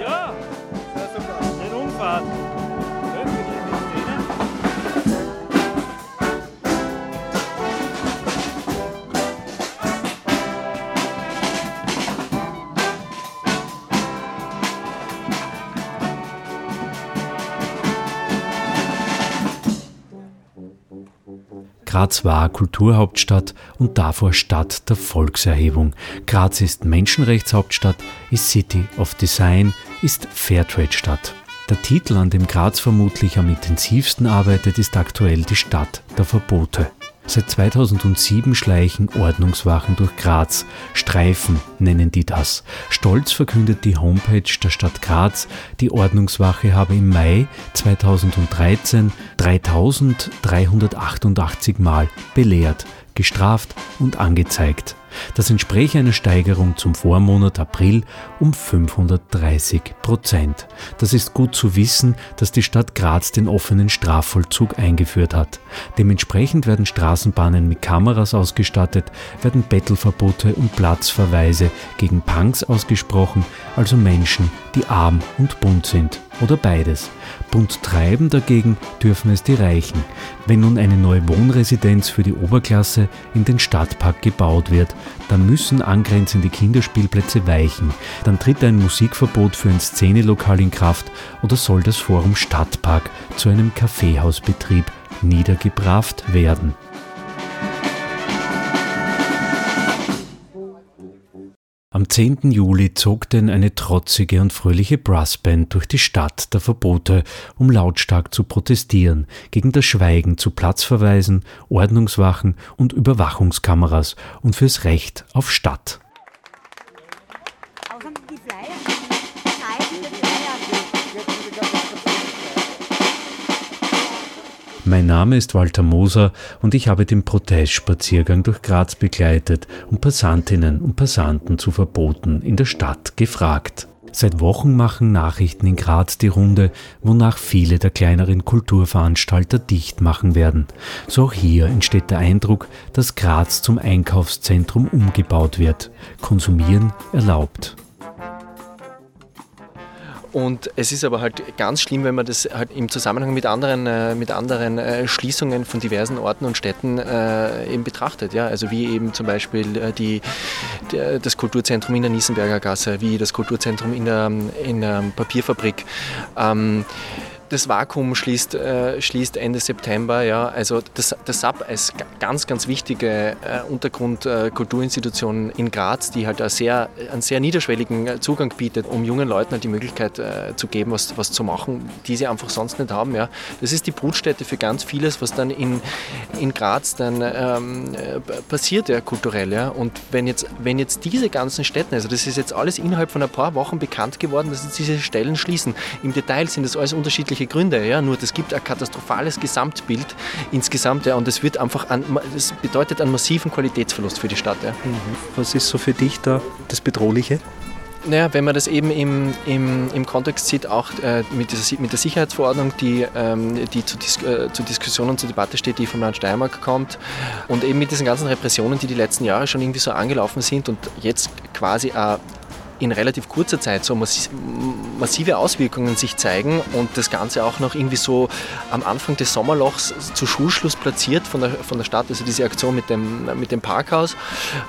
Ja, den Umfahrt. Graz war Kulturhauptstadt und davor Stadt der Volkserhebung. Graz ist Menschenrechtshauptstadt, ist City of Design, ist Fairtrade-Stadt. Der Titel, an dem Graz vermutlich am intensivsten arbeitet, ist aktuell die Stadt der Verbote. Seit 2007 schleichen Ordnungswachen durch Graz. Streifen nennen die das. Stolz verkündet die Homepage der Stadt Graz, die Ordnungswache habe im Mai 2013 3388 Mal belehrt, gestraft und angezeigt. Das entspräche einer Steigerung zum Vormonat April um 530 Prozent. Das ist gut zu wissen, dass die Stadt Graz den offenen Strafvollzug eingeführt hat. Dementsprechend werden Straßenbahnen mit Kameras ausgestattet, werden Bettelverbote und Platzverweise gegen Punks ausgesprochen, also Menschen, die arm und bunt sind oder beides. Bunt treiben dagegen dürfen es die Reichen. Wenn nun eine neue Wohnresidenz für die Oberklasse in den Stadtpark gebaut wird, dann müssen angrenzende Kinderspielplätze weichen. Dann tritt ein Musikverbot für ein Szenelokal in Kraft oder soll das Forum Stadtpark zu einem Kaffeehausbetrieb niedergebracht werden. Am 10. Juli zog denn eine trotzige und fröhliche Brassband durch die Stadt der Verbote, um lautstark zu protestieren, gegen das Schweigen zu Platzverweisen, Ordnungswachen und Überwachungskameras und fürs Recht auf Stadt. Mein Name ist Walter Moser und ich habe den Protestspaziergang durch Graz begleitet und Passantinnen und Passanten zu Verboten in der Stadt gefragt. Seit Wochen machen Nachrichten in Graz die Runde, wonach viele der kleineren Kulturveranstalter dicht machen werden. So auch hier entsteht der Eindruck, dass Graz zum Einkaufszentrum umgebaut wird. Konsumieren erlaubt. Und es ist aber halt ganz schlimm, wenn man das halt im Zusammenhang mit anderen, äh, mit anderen äh, Schließungen von diversen Orten und Städten äh, eben betrachtet. Ja? Also wie eben zum Beispiel äh, die, die, das Kulturzentrum in der Niesenberger Gasse, wie das Kulturzentrum in der, in der Papierfabrik. Ähm, das Vakuum schließt, äh, schließt Ende September. Ja. Also das, das SAP als ganz, ganz wichtige äh, Untergrundkulturinstitution äh, in Graz, die halt sehr, einen sehr niederschwelligen äh, Zugang bietet, um jungen Leuten halt die Möglichkeit äh, zu geben, was, was zu machen, die sie einfach sonst nicht haben. Ja. Das ist die Brutstätte für ganz vieles, was dann in, in Graz dann ähm, äh, passiert, ja, kulturell. Ja. Und wenn jetzt, wenn jetzt diese ganzen Städte, also das ist jetzt alles innerhalb von ein paar Wochen bekannt geworden, dass diese Stellen schließen. Im Detail sind das alles unterschiedliche unterschiedliche Gründe, ja, nur das gibt ein katastrophales Gesamtbild insgesamt, ja, und das wird einfach, an, das bedeutet einen massiven Qualitätsverlust für die Stadt. Ja. Mhm. Was ist so für dich da das Bedrohliche? Naja, wenn man das eben im, im, im Kontext sieht, auch äh, mit, dieser, mit der Sicherheitsverordnung, die, ähm, die zu, Dis äh, zur Diskussion und zur Debatte steht, die vom Land Steiermark kommt, und eben mit diesen ganzen Repressionen, die die letzten Jahre schon irgendwie so angelaufen sind und jetzt quasi auch in relativ kurzer Zeit so massive Auswirkungen sich zeigen und das Ganze auch noch irgendwie so am Anfang des Sommerlochs zu Schulschluss platziert von der, von der Stadt, also diese Aktion mit dem, mit dem Parkhaus,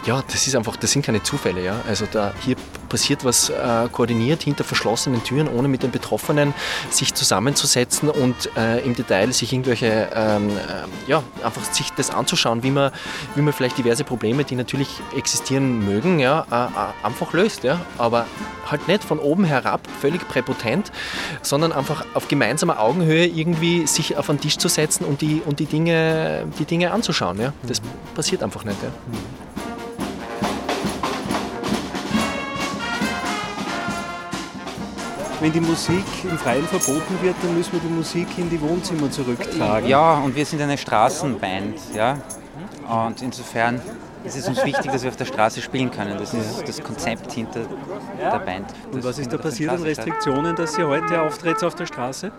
ja, das ist einfach, das sind keine Zufälle, ja. Also da hier passiert was äh, koordiniert hinter verschlossenen Türen, ohne mit den Betroffenen sich zusammenzusetzen und äh, im Detail sich irgendwelche, ähm, äh, ja, einfach sich das anzuschauen, wie man, wie man vielleicht diverse Probleme, die natürlich existieren mögen, ja, äh, äh, einfach löst, ja aber halt nicht von oben herab, völlig präpotent, sondern einfach auf gemeinsamer Augenhöhe irgendwie sich auf einen Tisch zu setzen und die, und die, Dinge, die Dinge anzuschauen. Ja? Das mhm. passiert einfach nicht. Ja? Wenn die Musik im Freien verboten wird, dann müssen wir die Musik in die Wohnzimmer zurücktragen. Ja, und wir sind eine Straßenband, ja. Und insofern es ist uns wichtig, dass wir auf der Straße spielen können. Das ist das Konzept hinter der Band. Und was ist da passiert an Restriktionen, dass ihr heute auftritt auf der Straße?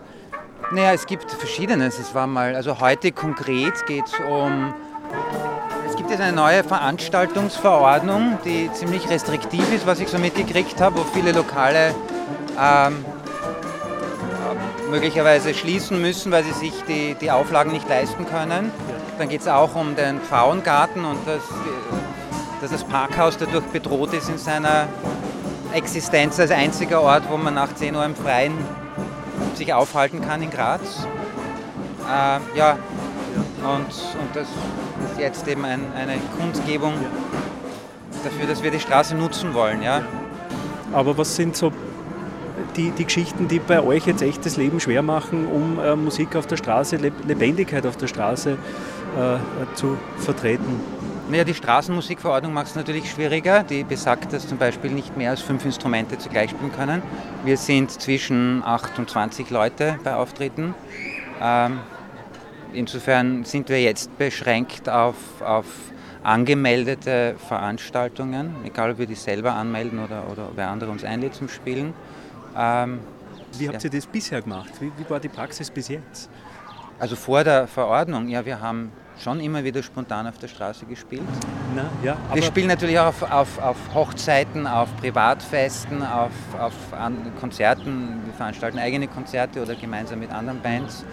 Naja, es gibt verschiedenes. Es war mal, also heute konkret geht es um. Es gibt jetzt eine neue Veranstaltungsverordnung, die ziemlich restriktiv ist, was ich so mitgekriegt habe, wo viele lokale ähm, möglicherweise schließen müssen, weil sie sich die, die Auflagen nicht leisten können. Dann geht es auch um den Frauengarten und das, dass das Parkhaus dadurch bedroht ist in seiner Existenz als einziger Ort, wo man nach 10 Uhr im Freien sich aufhalten kann in Graz. Äh, ja, und, und das ist jetzt eben ein, eine Kundgebung dafür, dass wir die Straße nutzen wollen. Ja. Aber was sind so die, die Geschichten, die bei euch jetzt echt das Leben schwer machen, um äh, Musik auf der Straße, Lebendigkeit auf der Straße äh, zu vertreten? Naja, die Straßenmusikverordnung macht es natürlich schwieriger. Die besagt, dass zum Beispiel nicht mehr als fünf Instrumente zugleich spielen können. Wir sind zwischen 8 und 20 Leute bei Auftritten. Ähm, insofern sind wir jetzt beschränkt auf, auf angemeldete Veranstaltungen, egal ob wir die selber anmelden oder, oder wer andere uns einlädt zum Spielen. Ähm, wie habt ihr das bisher gemacht? Wie, wie war die Praxis bis jetzt? Also vor der Verordnung, ja, wir haben schon immer wieder spontan auf der Straße gespielt. Na, ja, wir spielen natürlich auch auf, auf, auf Hochzeiten, auf Privatfesten, auf, auf Konzerten. Wir veranstalten eigene Konzerte oder gemeinsam mit anderen Bands.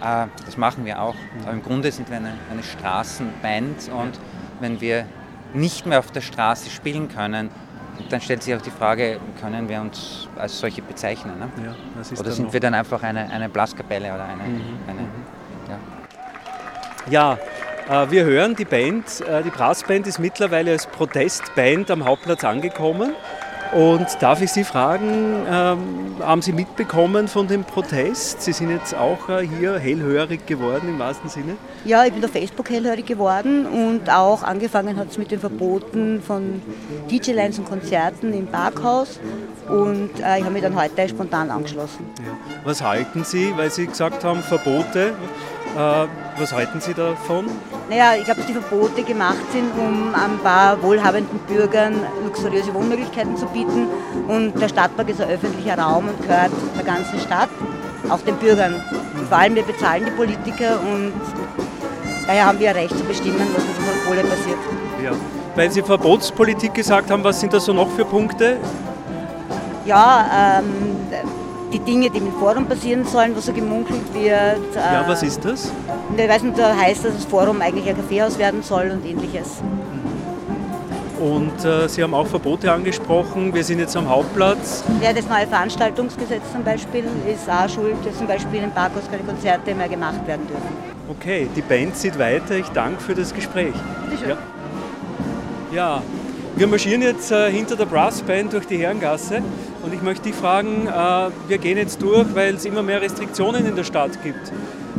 Äh, das machen wir auch. Aber im Grunde sind wir eine, eine Straßenband und wenn wir nicht mehr auf der Straße spielen können, dann stellt sich auch die Frage, können wir uns als solche bezeichnen? Ne? Ja, oder sind wir dann einfach eine, eine Blaskapelle oder eine, mhm. eine mhm. Ja, äh, wir hören die Band, äh, die Brassband ist mittlerweile als Protestband am Hauptplatz angekommen. Und darf ich Sie fragen, ähm, haben Sie mitbekommen von dem Protest? Sie sind jetzt auch äh, hier hellhörig geworden im wahrsten Sinne? Ja, ich bin auf Facebook hellhörig geworden und auch angefangen hat es mit den Verboten von DJ-Lines und Konzerten im Parkhaus und äh, ich habe mich dann heute spontan angeschlossen. Ja. Was halten Sie, weil Sie gesagt haben, Verbote? Äh, was halten Sie davon? Naja, ich glaube, dass die Verbote gemacht sind, um ein paar wohlhabenden Bürgern luxuriöse Wohnmöglichkeiten zu bieten. Und der Stadtpark ist ein öffentlicher Raum und gehört der ganzen Stadt, auch den Bürgern. Und vor allem wir bezahlen die Politiker und daher haben wir ein Recht zu bestimmen, was mit unserer Kohle passiert. Ja. Weil Sie Verbotspolitik gesagt haben, was sind da so noch für Punkte? Ja, ähm, die Dinge, die im Forum passieren sollen, was so gemunkelt wird. Ja, was ist das? Ich weiß nicht, da heißt, dass das Forum eigentlich ein Kaffeehaus werden soll und ähnliches. Und äh, Sie haben auch Verbote angesprochen. Wir sind jetzt am Hauptplatz. Ja, das neue Veranstaltungsgesetz zum Beispiel ist auch schuld, dass zum Beispiel im Parkhaus keine Konzerte mehr gemacht werden dürfen. Okay, die Band zieht weiter. Ich danke für das Gespräch. Bitte schön. Ja. ja. Wir marschieren jetzt äh, hinter der Brassband durch die Herrengasse und ich möchte dich fragen, äh, wir gehen jetzt durch, weil es immer mehr Restriktionen in der Stadt gibt.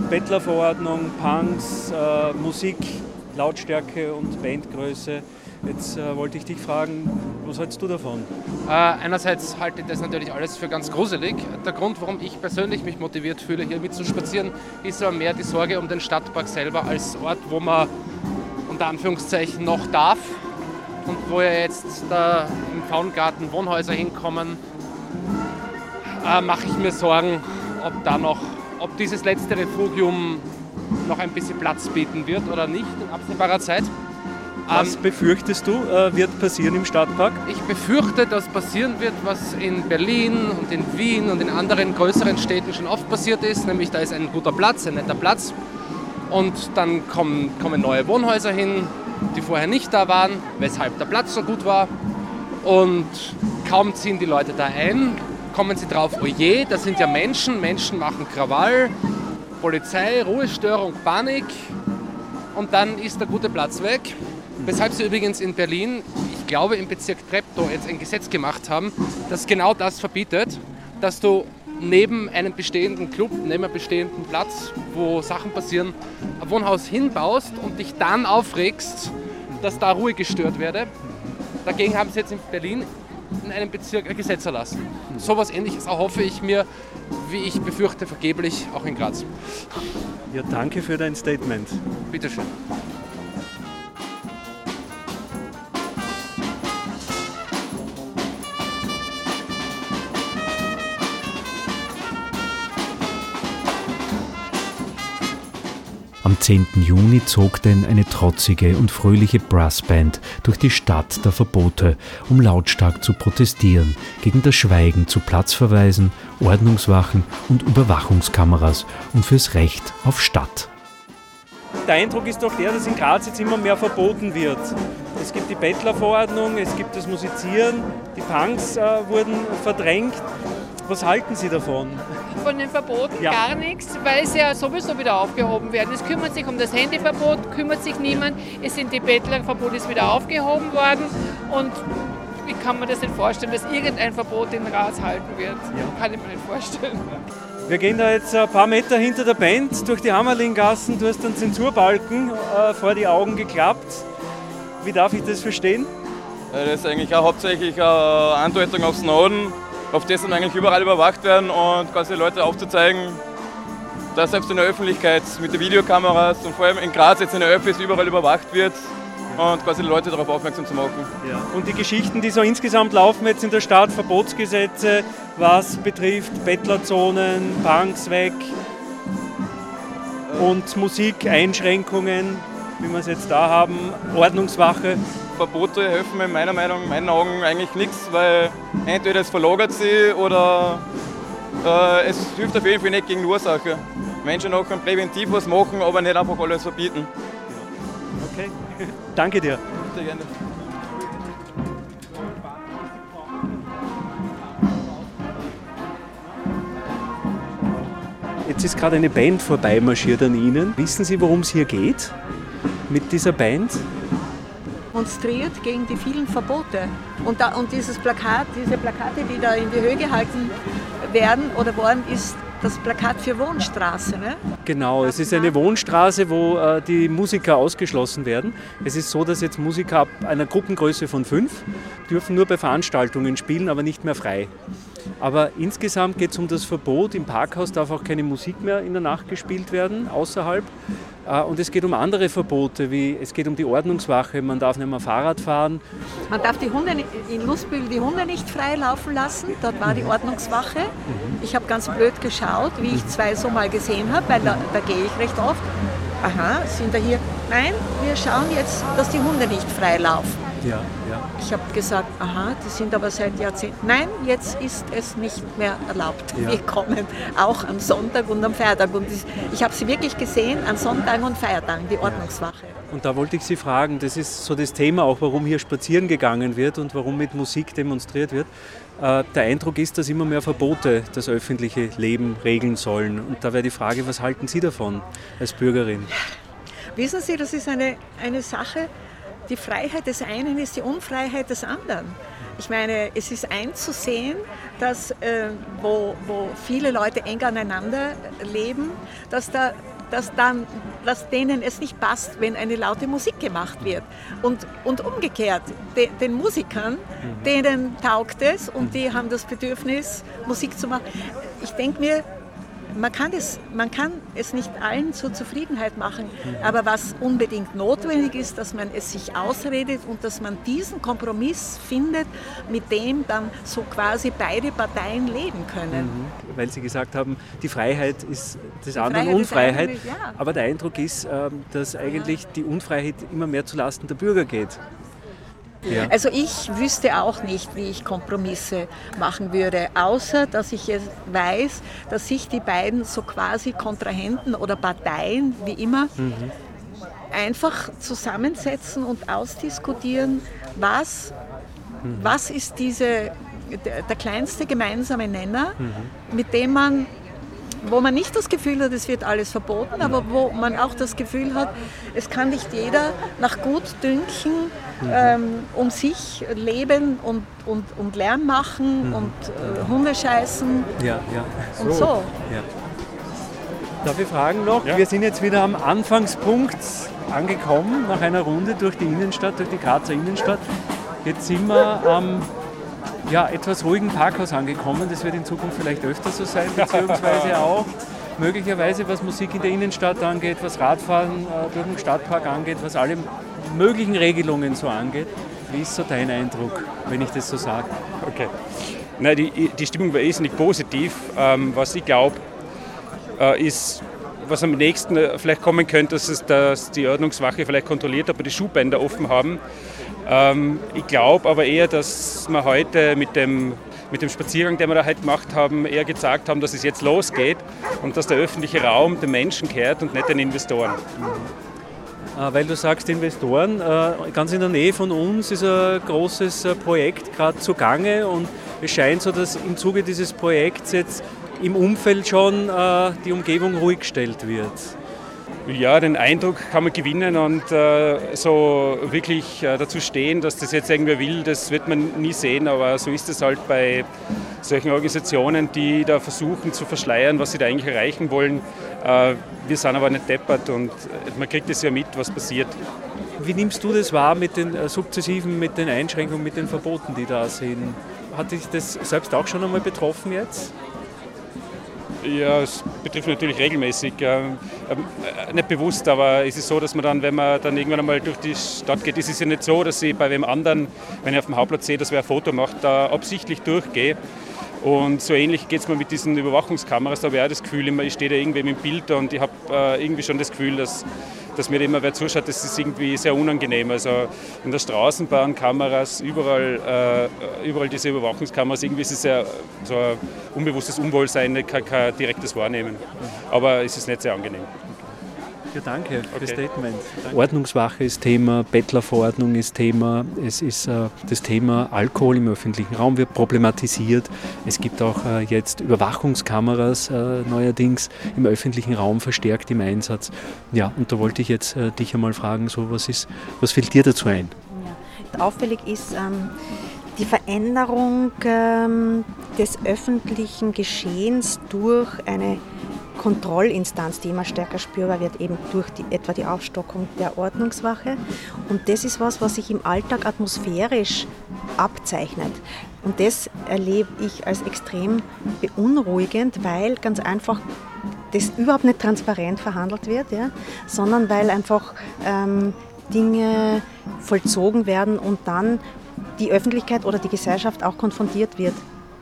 Bettlerverordnung, Punks, äh, Musik, Lautstärke und Bandgröße. Jetzt äh, wollte ich dich fragen, was hältst du davon? Äh, einerseits halte ich das natürlich alles für ganz gruselig. Der Grund, warum ich persönlich mich motiviert fühle, hier mitzuspazieren, ist aber mehr die Sorge um den Stadtpark selber als Ort, wo man unter Anführungszeichen noch darf und wo ja jetzt da im Faungarten Wohnhäuser hinkommen, äh, mache ich mir Sorgen, ob da noch, ob dieses letzte Refugium noch ein bisschen Platz bieten wird oder nicht in absehbarer Zeit. Was ähm, befürchtest du, äh, wird passieren im Stadtpark? Ich befürchte, dass passieren wird, was in Berlin und in Wien und in anderen größeren Städten schon oft passiert ist, nämlich da ist ein guter Platz, ein netter Platz und dann kommen, kommen neue Wohnhäuser hin, die vorher nicht da waren, weshalb der Platz so gut war. Und kaum ziehen die Leute da ein, kommen sie drauf, oh je, das sind ja Menschen, Menschen machen Krawall, Polizei, Ruhestörung, Panik und dann ist der gute Platz weg. Weshalb sie übrigens in Berlin, ich glaube im Bezirk Treptow, jetzt ein Gesetz gemacht haben, das genau das verbietet, dass du neben einem bestehenden Club, neben einem bestehenden Platz, wo Sachen passieren, Wohnhaus hinbaust und dich dann aufregst, dass da Ruhe gestört werde. Dagegen haben sie jetzt in Berlin in einem Bezirk ein Gesetz erlassen. So etwas ähnliches erhoffe ich mir, wie ich befürchte, vergeblich auch in Graz. Ja, danke für dein Statement. Bitteschön. Am 10. Juni zog denn eine trotzige und fröhliche Brassband durch die Stadt der Verbote, um lautstark zu protestieren, gegen das Schweigen zu Platzverweisen, Ordnungswachen und Überwachungskameras und fürs Recht auf Stadt. Der Eindruck ist doch der, dass in Graz jetzt immer mehr verboten wird. Es gibt die Bettlerverordnung, es gibt das Musizieren, die Punks äh, wurden verdrängt. Was halten Sie davon? Von den Verboten Ja. gar nichts, weil sie ja sowieso wieder aufgehoben werden. Es kümmert sich um das Handyverbot, kümmert sich niemand. Es sind die Bettlerverbot ist wieder aufgehoben worden und wie kann man das denn vorstellen, dass irgendein Verbot in Graz halten wird? Kann ich mir nicht vorstellen. Wir gehen da jetzt ein paar Meter hinter der Band durch die Hammerlinggassen. Du hast einen Zensurbalken äh, vor die Augen geklappt. Wie darf ich das verstehen? Äh, Das ist eigentlich auch hauptsächlich eine Andeutung auf Snowden, auf dessen eigentlich überall überwacht werden und quasi Leute aufzuzeigen, dass selbst in der Öffentlichkeit mit den Videokameras und vor allem in Graz jetzt in der Öffis überall überwacht wird und quasi die Leute darauf aufmerksam zu machen. Und die Geschichten, die so insgesamt laufen jetzt in der Stadt, Verbotsgesetze, was betrifft Bettlerzonen, Punks weg und Musikeinschränkungen, wie wir es jetzt da haben, Ordnungswache. Verbote helfen mir in meiner Meinung, in meinen Augen eigentlich nichts, weil entweder es verlagert sie oder äh, es hilft auf jeden Fall nicht gegen die Ursache. Menschen auch können präventiv was machen, aber nicht einfach alles verbieten. Okay. Danke dir. Sehr gerne. Jetzt ist gerade eine Band vorbeimarschiert an Ihnen. Wissen Sie, worum es hier geht mit dieser Band? demonstriert gegen die vielen Verbote. Und, da, und dieses Plakat, diese Plakate, die da in die Höhe gehalten werden oder worden, ist das Plakat für Wohnstraße. Ne? Genau, es ist eine Wohnstraße, wo äh, die Musiker ausgeschlossen werden. Es ist so, dass jetzt Musiker ab einer Gruppengröße von fünf dürfen nur bei Veranstaltungen spielen, aber nicht mehr frei. Aber insgesamt geht es um das Verbot. Im Parkhaus darf auch keine Musik mehr in der Nacht gespielt werden, außerhalb. Äh, Und es geht um andere Verbote, wie es geht um die Ordnungswache, man darf nicht mehr Fahrrad fahren. Man darf die Hunde in Lustbühl die Hunde nicht frei laufen lassen. Dort war die Ordnungswache. Ich habe ganz blöd geschaut, wie ich zwei so mal gesehen habe, weil da, da gehe ich recht oft. Aha, sind da hier? Nein, wir schauen jetzt, dass die Hunde nicht frei laufen. Ja, ja. Ich habe gesagt, aha, die sind aber seit Jahrzehnten. Nein, jetzt ist es nicht mehr erlaubt. Ja. Wir kommen auch am Sonntag und am Feiertag. Und ich- habe sie wirklich gesehen an Sonntagen und Feiertagen, die Ordnungswache. Und da wollte ich Sie fragen, das ist so das Thema auch, warum hier spazieren gegangen wird und warum mit Musik demonstriert wird. Äh, Der Eindruck ist, dass immer mehr Verbote das öffentliche Leben regeln sollen. Und da wäre die Frage, was halten Sie davon als Bürgerin? Wissen Sie, das ist eine, eine Sache, die Freiheit des einen ist die Unfreiheit des anderen. Ich meine, es ist einzusehen, dass äh, wo, wo viele Leute eng aneinander leben, dass da dass, dann, dass denen es nicht passt, wenn eine laute Musik gemacht wird. Und, und umgekehrt, de, den Musikern, denen taugt es und die haben das Bedürfnis, Musik zu machen. Ich denke mir, man kann, es, man kann es nicht allen zur Zufriedenheit machen, aber was unbedingt notwendig ist, dass man es sich ausredet und dass man diesen Kompromiss findet, mit dem dann so quasi beide Parteien leben können. Weil Sie gesagt haben, die Freiheit ist des anderen Freiheit Unfreiheit. ja. Aber der Eindruck ist, ähm, dass eigentlich die Unfreiheit immer mehr zulasten der Bürger geht. Ja. Also ich wüsste auch nicht, wie ich Kompromisse machen würde, außer dass ich es weiß, dass sich die beiden so quasi Kontrahenten oder Parteien, wie immer, einfach zusammensetzen und ausdiskutieren, was, was ist diese, der, der kleinste gemeinsame Nenner, mit dem man wo man nicht das Gefühl hat, es wird alles verboten, aber wo man auch das Gefühl hat, es kann nicht jeder nach Gutdünken ähm, um sich leben und, und, und Lärm machen und äh, Hunde scheißen Ja, ja. und so. Ja. Darf ich fragen noch? Wir sind jetzt wieder am Anfangspunkt angekommen, nach einer Runde durch die Innenstadt, durch die Grazer Innenstadt. Jetzt sind wir am ja, etwas ruhigen Parkhaus angekommen. Das wird in Zukunft vielleicht öfter so sein, beziehungsweise auch möglicherweise, was Musik in der Innenstadt angeht, was Radfahren äh, durch den Stadtpark angeht, was alle möglichen Regelungen so angeht. Wie ist so dein Eindruck, wenn ich das so sage? Okay. Nein, die, die Stimmung war irrsinnig positiv. Ähm, was ich glaube, äh, ist, was am nächsten vielleicht kommen könnte, dass, es, dass die Ordnungswache vielleicht kontrolliert, ob wir die Schuhbänder offen haben. Ähm, ich glaube aber eher, dass wir heute mit dem, mit dem Spaziergang, den wir da heute gemacht haben, eher gezeigt haben, dass es jetzt losgeht und dass der öffentliche Raum den Menschen kehrt und nicht den Investoren. Äh, weil du sagst Investoren, äh, ganz in der Nähe von uns ist ein großes äh, Projekt gerade zugange und es scheint so, dass im Zuge dieses Projekts jetzt im Umfeld schon die Umgebung ruhig gestellt wird. Ja, den Eindruck kann man gewinnen und äh, so wirklich äh, dazu stehen, dass das jetzt irgendwer will, das wird man nie sehen, aber so ist es halt bei solchen Organisationen, die da versuchen zu verschleiern, was sie da eigentlich erreichen wollen. Äh, wir sind aber nicht deppert und man kriegt es ja mit, was passiert. Wie nimmst du das wahr mit den äh, sukzessiven, mit den Einschränkungen, mit den Verboten, die da sind? Hat dich das selbst auch schon einmal betroffen jetzt? Ja, es betrifft natürlich regelmäßig. Ähm, äh, nicht bewusst, aber es ist so, dass man dann, wenn man dann irgendwann einmal durch die Stadt geht, ist es ja nicht so, dass ich bei wem anderen, wenn ich auf dem Hauptplatz sehe, dass wer ein Foto macht, da absichtlich durchgehe. Und so ähnlich geht es mir mit diesen Überwachungskameras. Da habe ich auch das Gefühl, ich stehe da irgendwem im Bild und ich habe äh, irgendwie schon das Gefühl, dass dass mir immer wer zuschaut, das ist irgendwie sehr unangenehm. Also in der Straßenbahn Kameras, überall, äh, überall diese Überwachungskameras, irgendwie ist es ja so ein unbewusstes Unwohlsein, kein, kein direktes Wahrnehmen. Aber es ist nicht sehr angenehm. Ja, danke für das Statement. Danke. Ordnungswache ist Thema, Bettlerverordnung ist Thema, es ist äh, das Thema Alkohol im öffentlichen Raum wird problematisiert. Es gibt auch äh, jetzt Überwachungskameras äh, neuerdings im öffentlichen Raum verstärkt im Einsatz. Ja, und da wollte ich jetzt äh, dich einmal fragen, so was ist, was fällt dir dazu ein? Ja. Auffällig ist ähm, die Veränderung ähm, des öffentlichen Geschehens durch eine Kontrollinstanz, die immer stärker spürbar wird, eben durch die, etwa die Aufstockung der Ordnungswache. Und das ist was, was sich im Alltag atmosphärisch abzeichnet. Und das erlebe ich als extrem beunruhigend, weil ganz einfach das überhaupt nicht transparent verhandelt wird, ja, sondern weil einfach ähm, Dinge vollzogen werden und dann die Öffentlichkeit oder die Gesellschaft auch konfrontiert wird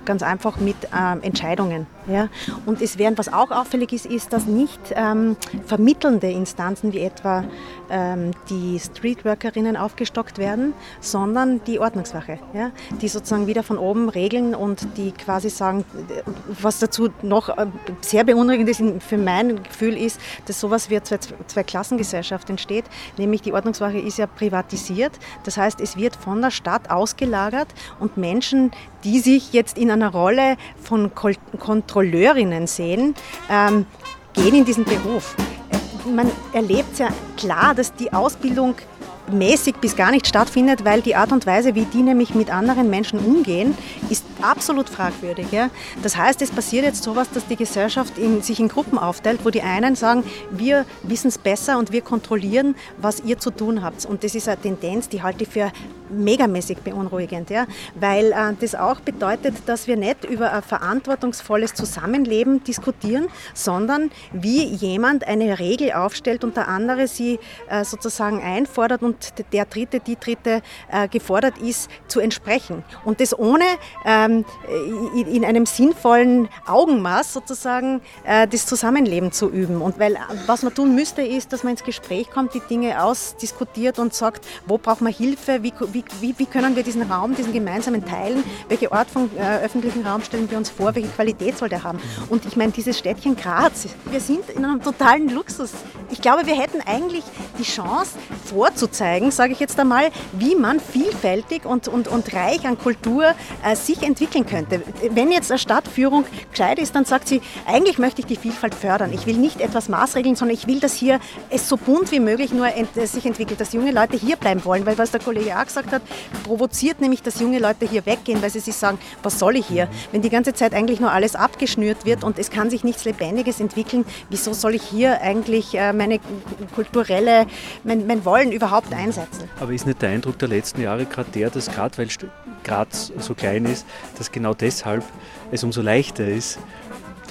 ganz einfach mit ähm, Entscheidungen. Ja? Und es während was auch auffällig ist, ist, dass nicht ähm, vermittelnde Instanzen wie etwa ähm, die Streetworkerinnen aufgestockt werden, sondern die Ordnungswache, ja? die sozusagen wieder von oben regeln und die quasi sagen, was dazu noch äh, sehr beunruhigend ist für mein Gefühl ist, dass sowas wie zwei, zwei Klassengesellschaft entsteht, nämlich die Ordnungswache ist ja privatisiert, das heißt es wird von der Stadt ausgelagert und Menschen, die sich jetzt in einer Rolle von Kontrolleurinnen sehen, ähm, gehen in diesen Beruf. Man erlebt ja klar, dass die Ausbildung mäßig bis gar nicht stattfindet, weil die Art und Weise, wie die nämlich mit anderen Menschen umgehen, ist absolut fragwürdig. Ja? Das heißt, es passiert jetzt sowas, dass die Gesellschaft in, sich in Gruppen aufteilt, wo die einen sagen, wir wissen es besser und wir kontrollieren, was ihr zu tun habt. Und das ist eine Tendenz, die halte ich für megamäßig beunruhigend, ja? weil äh, das auch bedeutet, dass wir nicht über ein verantwortungsvolles Zusammenleben diskutieren, sondern wie jemand eine Regel aufstellt und der andere sie äh, sozusagen einfordert und der Dritte, die Dritte äh, gefordert ist, zu entsprechen. Und das ohne ähm, in einem sinnvollen Augenmaß sozusagen äh, das Zusammenleben zu üben. Und weil was man tun müsste, ist, dass man ins Gespräch kommt, die Dinge ausdiskutiert und sagt, wo braucht man Hilfe, wie, wie, wie, können wir diesen Raum, diesen gemeinsamen teilen, welche Art von äh, öffentlichen Raum stellen wir uns vor, welche Qualität soll der haben. Und ich meine, dieses Städtchen Graz, wir sind in einem totalen Luxus. Ich glaube, wir hätten eigentlich die Chance vorzuzeigen, zeigen, sage ich jetzt einmal, wie man vielfältig und, und, und reich an Kultur äh, sich entwickeln könnte. Wenn jetzt eine Stadtführung gescheit ist, dann sagt sie, eigentlich möchte ich die Vielfalt fördern. Ich will nicht etwas maßregeln, sondern ich will, dass hier es so bunt wie möglich nur ent äh, sich entwickelt, dass junge Leute hier bleiben wollen, weil was der Kollege auch gesagt hat, provoziert nämlich, dass junge Leute hier weggehen, weil sie sich sagen, was soll ich hier? Wenn die ganze Zeit eigentlich nur alles abgeschnürt wird und es kann sich nichts Lebendiges entwickeln, wieso soll ich hier eigentlich äh, meine kulturelle, mein, mein Wollen überhaupt einsetzen. Aber ist nicht der Eindruck der letzten Jahre gerade der, dass gerade weil Graz so klein ist, dass genau deshalb es umso leichter ist,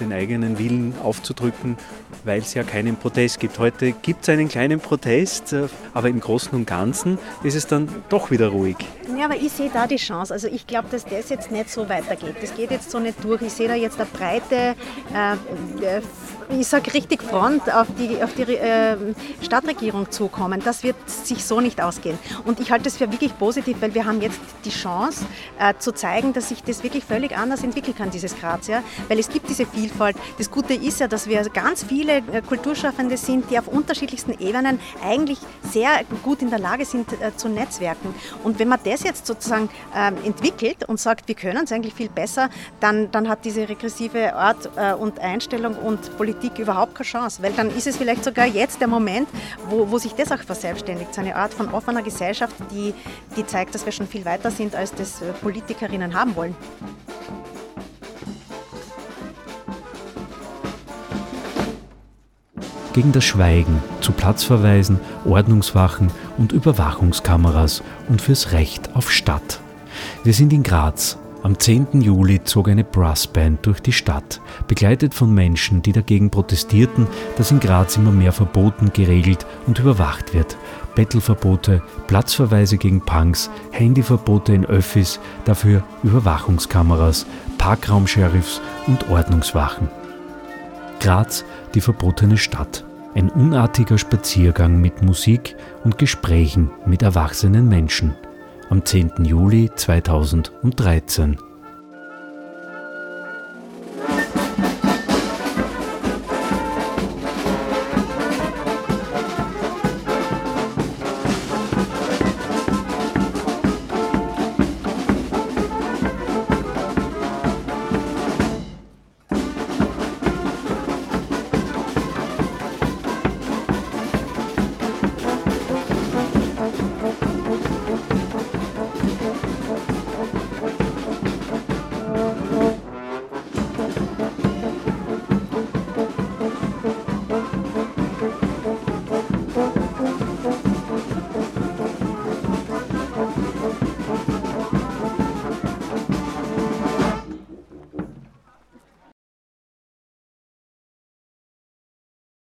den eigenen Willen aufzudrücken, weil es ja keinen Protest gibt. Heute gibt es einen kleinen Protest, äh, aber im Großen und Ganzen ist es dann doch wieder ruhig. Ja, aber ich sehe da die Chance. Also ich glaube, dass das jetzt nicht so weitergeht. Das geht jetzt so nicht durch. Ich sehe da jetzt eine breite äh, ich sage richtig Front auf die, auf die äh, Stadtregierung zukommen. Das wird sich so nicht ausgehen. Und ich halte es für wirklich positiv, weil wir haben jetzt die Chance äh, zu zeigen, dass sich das wirklich völlig anders entwickeln kann, dieses Graz. Ja? Weil es gibt diese Vielfalt. Das Gute ist ja, dass wir ganz viele äh, Kulturschaffende sind, die auf unterschiedlichsten Ebenen eigentlich sehr gut in der Lage sind äh, zu netzwerken. Und wenn man das jetzt sozusagen ähm, entwickelt und sagt, wir können es eigentlich viel besser, dann, dann hat diese regressive Art äh, und Einstellung und Politik überhaupt keine Chance, weil dann ist es vielleicht sogar jetzt der Moment, wo, wo sich das auch verselbstständigt. Eine Art von offener Gesellschaft, die, die zeigt, dass wir schon viel weiter sind, als das Politikerinnen haben wollen. Gegen das Schweigen, zu Platzverweisen, Ordnungswachen und Überwachungskameras und fürs Recht auf Stadt. Wir sind in Graz, am 10. Juli zog eine Brassband durch die Stadt, begleitet von Menschen, die dagegen protestierten, dass in Graz immer mehr verboten, geregelt und überwacht wird. Bettelverbote, Platzverweise gegen Punks, Handyverbote in Öffis, dafür Überwachungskameras, Parkraumsheriffs und Ordnungswachen. Graz, die verbotene Stadt. Ein unartiger Spaziergang mit Musik und Gesprächen mit erwachsenen Menschen am 10. Juli 2013.